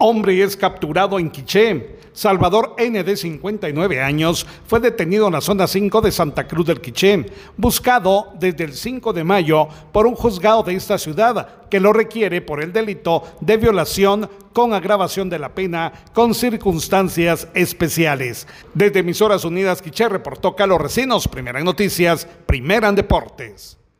Hombre es capturado en Quiché. Salvador N. de 59 años fue detenido en la zona 5 de Santa Cruz del Quiché, buscado desde el 5 de mayo por un juzgado de esta ciudad que lo requiere por el delito de violación con agravación de la pena con circunstancias especiales. Desde Emisoras Unidas Quiché reportó Carlos Recinos, Primera en Noticias, Primera en Deportes.